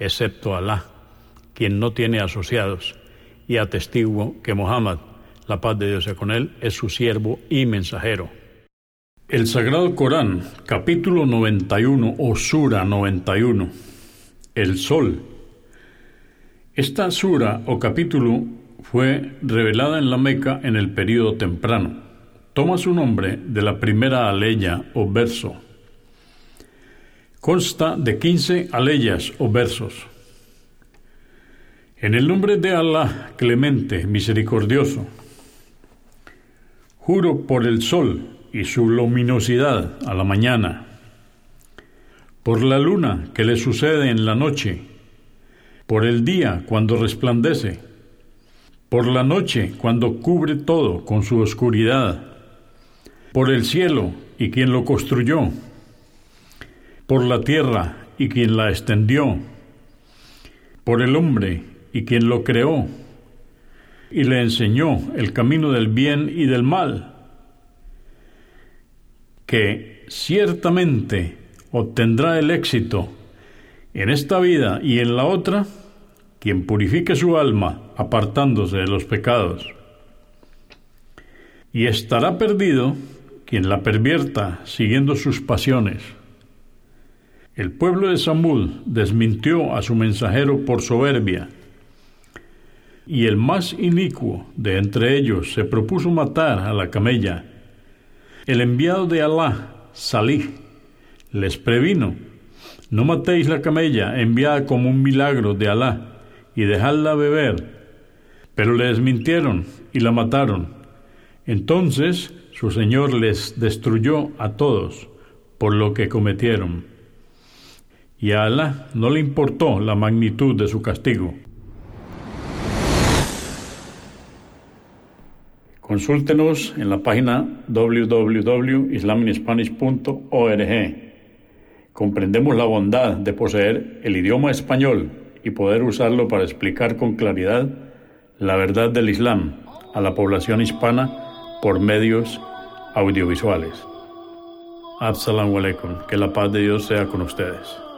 excepto Alá, quien no tiene asociados, y atestiguo que Muhammad, la paz de Dios sea con él, es su siervo y mensajero. El Sagrado Corán, capítulo 91 o Sura 91, el Sol. Esta sura o capítulo fue revelada en la Meca en el período temprano. Toma su nombre de la primera aleya o verso Consta de 15 aleyas o versos. En el nombre de Allah, clemente, misericordioso, juro por el sol y su luminosidad a la mañana, por la luna que le sucede en la noche, por el día cuando resplandece, por la noche cuando cubre todo con su oscuridad, por el cielo y quien lo construyó, por la tierra y quien la extendió, por el hombre y quien lo creó, y le enseñó el camino del bien y del mal, que ciertamente obtendrá el éxito en esta vida y en la otra, quien purifique su alma apartándose de los pecados. Y estará perdido quien la pervierta siguiendo sus pasiones. El pueblo de Samud desmintió a su mensajero por soberbia, y el más inicuo de entre ellos se propuso matar a la camella. El enviado de Alá, Salih, les previno, no matéis la camella enviada como un milagro de Alá y dejadla beber. Pero le desmintieron y la mataron. Entonces su Señor les destruyó a todos por lo que cometieron y a Alá no le importó la magnitud de su castigo. Consúltenos en la página www.islaminspanish.org. Comprendemos la bondad de poseer el idioma español y poder usarlo para explicar con claridad la verdad del Islam a la población hispana por medios audiovisuales. Assalamu alaikum, que la paz de Dios sea con ustedes.